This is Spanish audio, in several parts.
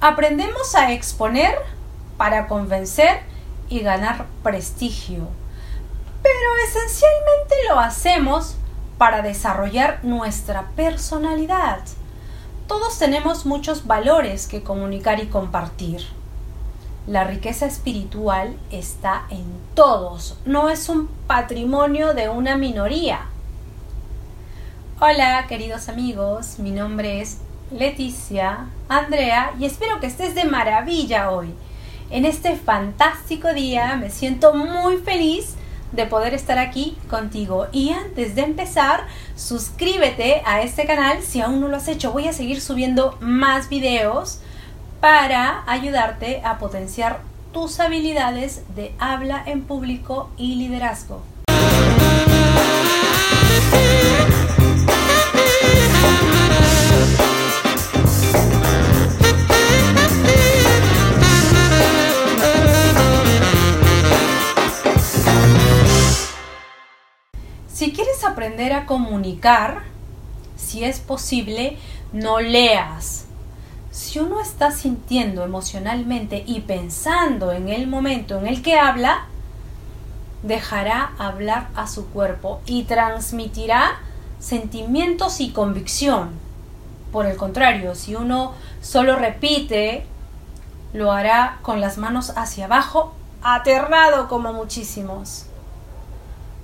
Aprendemos a exponer para convencer y ganar prestigio. Pero esencialmente lo hacemos para desarrollar nuestra personalidad. Todos tenemos muchos valores que comunicar y compartir. La riqueza espiritual está en todos, no es un patrimonio de una minoría. Hola queridos amigos, mi nombre es Leticia Andrea y espero que estés de maravilla hoy. En este fantástico día me siento muy feliz de poder estar aquí contigo. Y antes de empezar, suscríbete a este canal si aún no lo has hecho. Voy a seguir subiendo más videos para ayudarte a potenciar tus habilidades de habla en público y liderazgo. Aprender a comunicar, si es posible, no leas si uno está sintiendo emocionalmente y pensando en el momento en el que habla, dejará hablar a su cuerpo y transmitirá sentimientos y convicción. Por el contrario, si uno solo repite, lo hará con las manos hacia abajo, aterrado como muchísimos.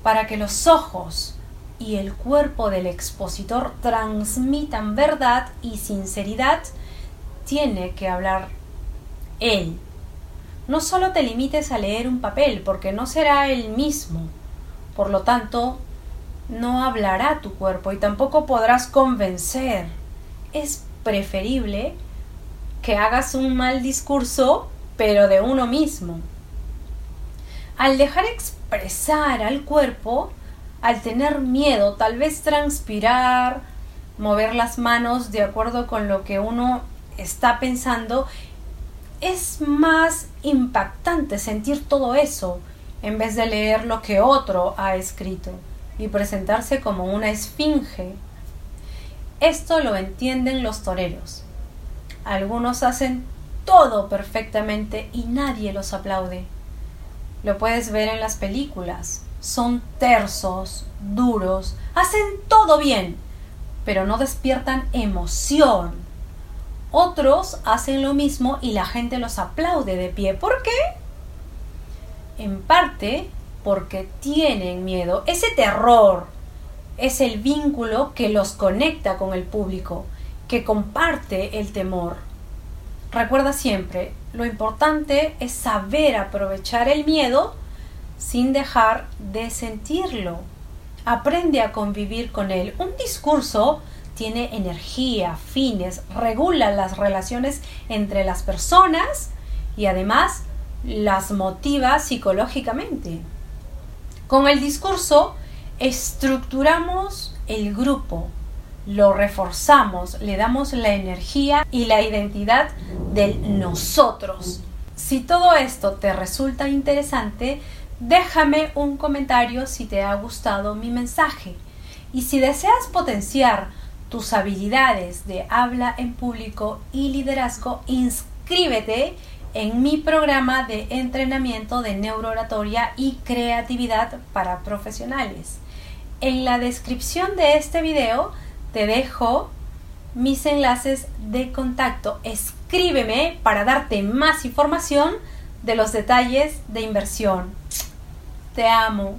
Para que los ojos y el cuerpo del expositor transmitan verdad y sinceridad, tiene que hablar él. No solo te limites a leer un papel, porque no será el mismo. Por lo tanto, no hablará tu cuerpo y tampoco podrás convencer. Es preferible que hagas un mal discurso, pero de uno mismo. Al dejar expresar al cuerpo, al tener miedo, tal vez transpirar, mover las manos de acuerdo con lo que uno está pensando, es más impactante sentir todo eso en vez de leer lo que otro ha escrito y presentarse como una esfinge. Esto lo entienden los toreros. Algunos hacen todo perfectamente y nadie los aplaude. Lo puedes ver en las películas. Son tersos, duros, hacen todo bien, pero no despiertan emoción otros hacen lo mismo y la gente los aplaude de pie. ¿Por qué? En parte porque tienen miedo. Ese terror es el vínculo que los conecta con el público, que comparte el temor. Recuerda siempre, lo importante es saber aprovechar el miedo sin dejar de sentirlo. Aprende a convivir con él. Un discurso tiene energía, fines, regula las relaciones entre las personas y además las motiva psicológicamente. Con el discurso estructuramos el grupo, lo reforzamos, le damos la energía y la identidad del nosotros. Si todo esto te resulta interesante, déjame un comentario si te ha gustado mi mensaje. Y si deseas potenciar tus habilidades de habla en público y liderazgo, inscríbete en mi programa de entrenamiento de neurooratoria y creatividad para profesionales. En la descripción de este video te dejo mis enlaces de contacto. Escríbeme para darte más información de los detalles de inversión. Te amo.